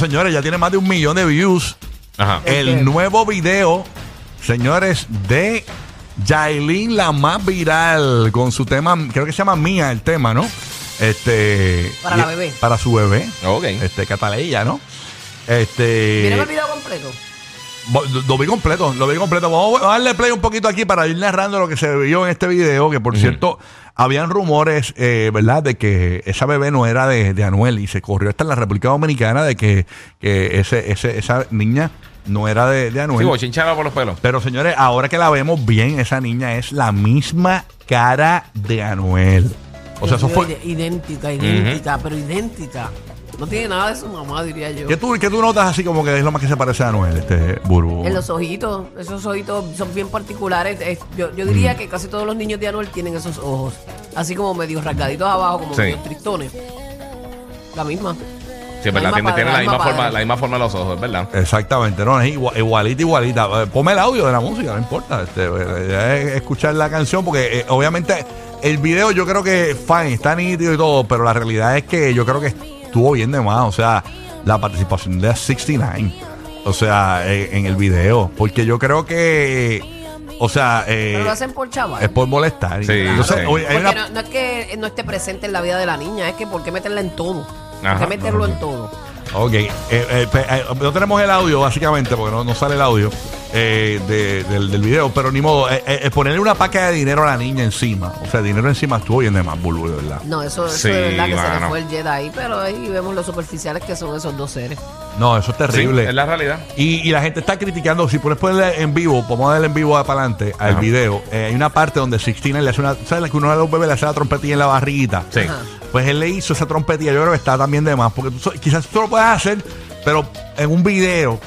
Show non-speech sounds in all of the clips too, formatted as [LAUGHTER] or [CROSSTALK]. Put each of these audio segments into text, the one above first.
señores, ya tiene más de un millón de views. Ajá. El nuevo video, señores, de Yailin, la más viral, con su tema, creo que se llama Mía el tema, ¿no? Este. Para la bebé. Para su bebé. Ok. Este, Cataleya, ¿no? Este. ¿Vieron el video completo? Lo vi completo, lo vi completo. Vamos a darle play un poquito aquí para ir narrando lo que se vio en este video, que por cierto, habían rumores, eh, ¿verdad?, de que esa bebé no era de, de Anuel y se corrió hasta en la República Dominicana de que, que ese, ese, esa niña no era de, de Anuel. Sí, bochinchaba por los pelos. Pero señores, ahora que la vemos bien, esa niña es la misma cara de Anuel. O sea, eso fue... Idéntica, idéntica, pero idéntica. No tiene nada de su mamá, diría yo. ¿Qué tú, qué tú notas así como que es lo más que se parece a Anuel, este Burbu? En los ojitos, esos ojitos son bien particulares. Es- yo, yo Mm. diría que casi todos los niños de Anuel tienen esos ojos. Así como medio rasgaditos abajo, como Sí. medio tristones. La misma. Sí, es verdad. La Tiene, la, misma forma, la misma forma de los ojos, es verdad. Exactamente, no, es igual- igualita, igualita. Eh, Ponme el audio de la música, no importa. Este, eh, ya es escuchar la canción, porque eh, obviamente el video yo creo que fine, está nítido y todo, pero la realidad es que yo creo que estuvo bien de más. O sea, la participación de 69, o sea, eh, en el video, porque yo creo que, o sea, eh, Pero lo hacen por chaval. es por molestar. Sí, Entonces, sí. oye, hay Porque una- no, no es que no esté presente en la vida de la niña, es que ¿por qué meterla en todo? ¿Por Ajá. qué meterlo en todo? Ok, eh, eh, pe- eh, no tenemos el audio básicamente porque no, no sale el audio eh, de- del, del video, pero ni modo, eh, eh, ponerle una paca de dinero a la niña encima, o sea, dinero encima estuvo bien de más, Bulbu, de verdad. No, eso, eso Sí, de verdad que se le fue el Jedi ahí, pero ahí vemos lo superficiales que son esos dos seres. No, eso es Sí, terrible. es la realidad. Y, y la gente está criticando, si puedes ponerle en vivo, vamos a darle en vivo para adelante al Ajá. video, eh, hay una parte donde Sixtina le hace una, ¿sabes que uno de los bebés le hace la trompetilla en la barriguita? Sí. Ajá. Pues él le hizo esa trompetilla, yo creo que está también de más, porque tú so- quizás tú lo puedes hacer, pero en un video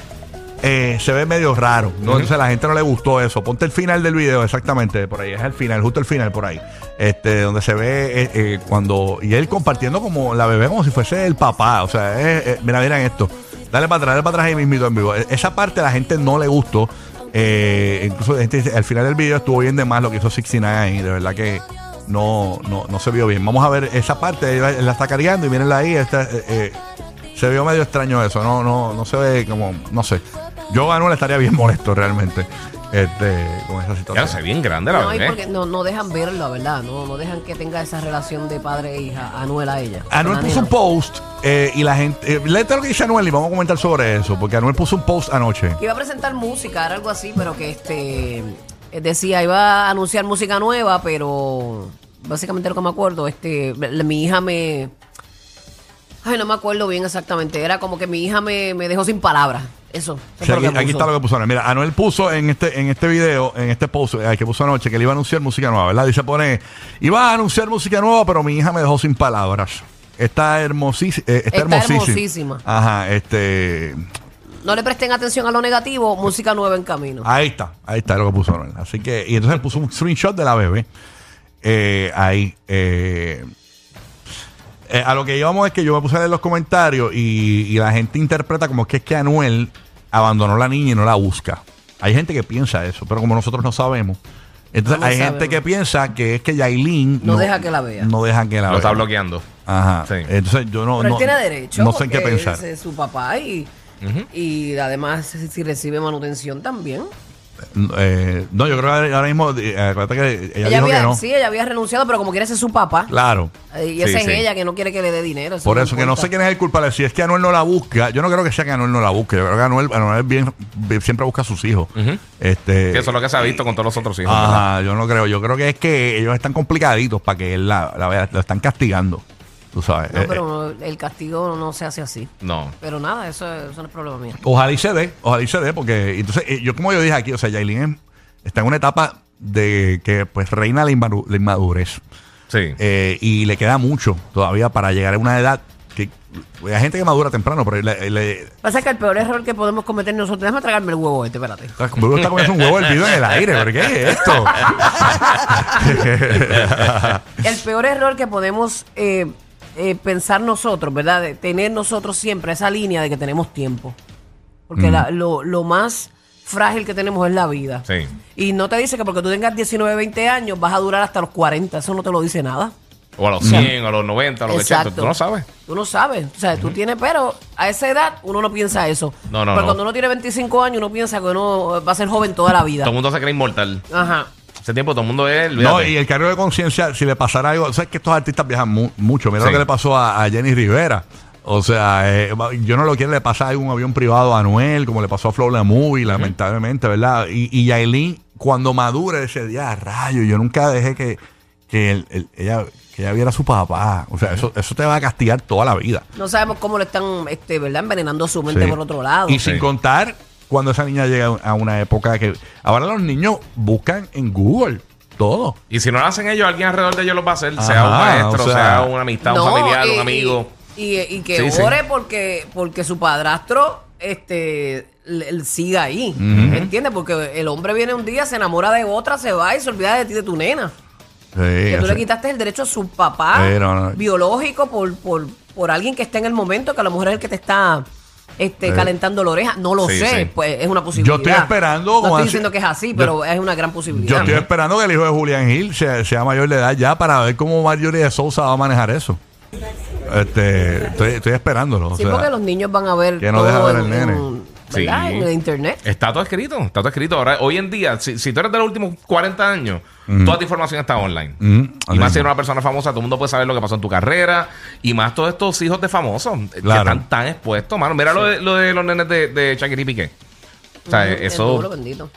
eh, se ve medio raro. Entonces a la gente no le gustó eso. Ponte el final del video, exactamente, por ahí, es el final, justo el final por ahí, este, donde se ve eh, eh, cuando, y él compartiendo como la bebé como si fuese el papá, o sea, eh, eh, mira, miren esto, dale para atrás, dale para atrás ahí mismito en vivo. E- Esa parte a la gente no le gustó. Eh, incluso la gente dice, al final del video estuvo bien de más lo que hizo 69 y de verdad que no, no, no se vio bien. Vamos a ver esa parte, él la está cargando y mírenla ahí. esta, se vio medio extraño eso, no, no, no se ve como, no sé. Yo a Anuel estaría bien molesto realmente este, con esa Ya situación. no sé, bien grande la No, porque no, no dejan verlo, la verdad. No, no dejan que tenga esa relación de padre e hija. Anuel a ella. Anuel puso un post eh, y la gente. Eh, léete lo que dice Anuel y vamos a comentar sobre eso. Porque Anuel puso un post anoche. Que iba a presentar música, era algo así, pero que este eh, decía, iba a anunciar música nueva, pero básicamente lo que me acuerdo, este, mi hija me Ay, no me acuerdo bien exactamente. Era como que mi hija me, me dejó sin palabras. Eso. eso Sí, fue lo aquí, que aquí puso. está lo que puso Anuel. Mira, Anuel puso en este, en este video, en este post eh, que puso anoche, que le iba a anunciar música nueva, ¿verdad? Dice, pone, iba a anunciar música nueva, pero mi hija me dejó sin palabras. Está hermosísima. está, Está hermosísima. hermosísima. Ajá, este. No le presten atención a lo negativo, música nueva en camino. Ahí está, ahí está lo que puso Anuel. Así que, y entonces puso un screenshot de la bebé. eh, ahí. eh, eh, a lo que íbamos es que yo me puse a leer los comentarios y, y la gente interpreta como que es que Anuel abandonó a la niña y no la busca. Hay gente que piensa eso, pero como nosotros no sabemos. Entonces No lo hay gente que piensa que es que Yailin No deja que la vea. No deja que la Lo vea. está bloqueando. Ajá. Sí. Entonces yo no. Pero no él tiene derecho. No sé en qué porque pensar. ese Es su papá y, y además si recibe manutención también. Eh, no, yo creo que ahora mismo. eh, acuérdate que ella, Ella, dijo había, que no. sí, ella había renunciado, pero como quiere ser su papá. Claro. Eh, Y Sí, es sí. ella que no quiere que le dé dinero. Por no eso, que no sé quién es el culpable. Si es que Anuel no la busca, yo no creo que sea que Anuel no la busque. Yo creo que Anuel, Anuel bien, bien- siempre busca a sus hijos. Este, Que eso es lo que se ha visto con todos los otros hijos. ¿verdad? Ajá, yo no creo. Yo creo que es que ellos están complicaditos para que él la, la vea. Lo están castigando. Tú sabes. No, Eh, pero no, el castigo no se hace así. No. Pero nada, eso, eso no es problema mío. Ojalá y se dé, ojalá y se dé, porque entonces, eh, yo como yo dije aquí, o sea, Yailin es- está en una etapa de que pues reina la, inmadu- la inmadurez. Sí. Eh, y le queda mucho todavía para llegar a una edad que hay gente que madura temprano, pero le, le- Pasa que el peor error que podemos cometer nosotros, déjame tragarme el huevo este, espérate. Como está comiendo un huevo hervido en el aire, ¿pero qué es esto? [LAUGHS] El peor error que podemos eh, eh, pensar nosotros, ¿verdad? De tener nosotros siempre esa línea de que tenemos tiempo. Porque la- lo, lo más frágil que tenemos es la vida. Sí. Y no te dice que porque tú tengas 19, 20 años vas a durar hasta los 40. Eso no te lo dice nada. O a los 100, a los 90, a los 80. Exacto. Tú no sabes. Tú no sabes. O sea, tú tienes, pero a esa edad uno no piensa eso. No, no, Pero no. cuando uno tiene 25 años, uno piensa que uno va a ser joven toda la vida. Todo el mundo se cree inmortal. Ajá. Ese tiempo todo el mundo es. No, olvídate. y el cargo de conciencia, si le pasara algo, sabes que estos artistas viajan mu- mucho. Mira Sí. lo que le pasó a, a Jenny Rivera. O sea, eh, yo no lo quiero le pasar a un avión privado a Anuel, como le pasó a Flow La Movie, lamentablemente, ¿verdad? Y, y Yailin, cuando madure ese día, rayo, yo nunca dejé que, que el- el- ella, que ella viera a su papá. O sea, eso, eso te va a castigar toda la vida. No sabemos cómo le están, este, ¿verdad? Envenenando su mente Sí. por otro lado. Y Sí. sin contar cuando esa niña llega a una época que ahora los niños buscan en Google todo. Y si no lo hacen ellos, alguien alrededor de ellos lo va a hacer. sea un maestro, o sea- sea, una amistad, No, un familiar, y- un amigo. Y, y- y que Sí, sí. ore porque, porque su padrastro este, le- le siga ahí. ¿Entiendes? Porque el hombre viene un día, se enamora de otra, se va y se olvida de ti, de tu nena. Sí, que tú le quitaste el derecho a su papá Sí, no, no. biológico por, por, por alguien que está en el momento, que a lo mejor es el que te está este, Sí. calentando la oreja. No lo Sí, sé, sí. pues es una posibilidad. Yo estoy esperando, No estoy diciendo que es así, Yo- pero es una gran posibilidad. Yo estoy esperando que el hijo de Julián Gil sea, sea mayor de edad ya para ver cómo Marjorie de Sousa va a manejar eso. Este, estoy, estoy esperándolo. o Sí, sea, porque los niños van a ver que no deja ver en, al nene. en- Sí. ¿verdad? en el internet. Está todo escrito, está todo escrito. Ahora, hoy en día, si, si tú eres de los últimos 40 años, toda tu información está online. Mm, Y más si eres una persona famosa, todo el mundo puede saber lo que pasó en tu carrera. Y más todos estos hijos de famosos eh, Claro. que están tan expuestos, mano. Mira lo de, lo de los nenes de, de Shakira y Piqué. O sea, el eso.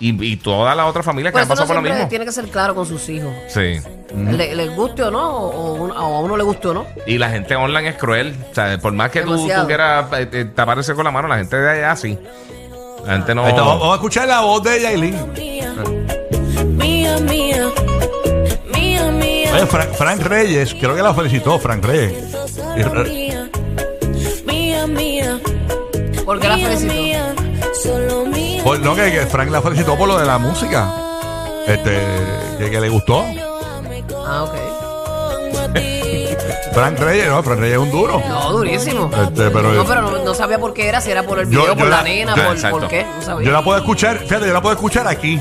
Y, y toda la otra familia que han pasado por lo mismo. tiene que ser claro con sus hijos. Sí. Le, les guste o no, o, a uno le guste o no. Y la gente online es cruel. O sea, por más que tú, tú quieras eh, eh, taparse con la mano, la gente de allá sí. La gente no. Está, vamos, a escuchar la voz de Yailin. mía, mía, mía, mía. Oye, Fra- Frank Reyes, creo que la felicitó, Frank Reyes. Mía, mía. ¿Por qué la felicitó? mía, Solo no, que, que Frank la felicitó por lo de la música. Este, que, que le gustó. Ah, ok. A. [LAUGHS] Frank Reyes, no, Frank Reyes es un duro. No, durísimo. Este, pero- no, pero no, no sabía por qué era, si era por el video, yo por la, la- nena, yo- por, qué. No sabía. Yo la puedo escuchar, fíjate, yo la puedo escuchar aquí.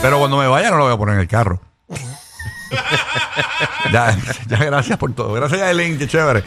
Pero cuando me vaya no la voy a poner en el carro. [LAUGHS] ya, ya, gracias por todo. Gracias, Yailin, qué chévere.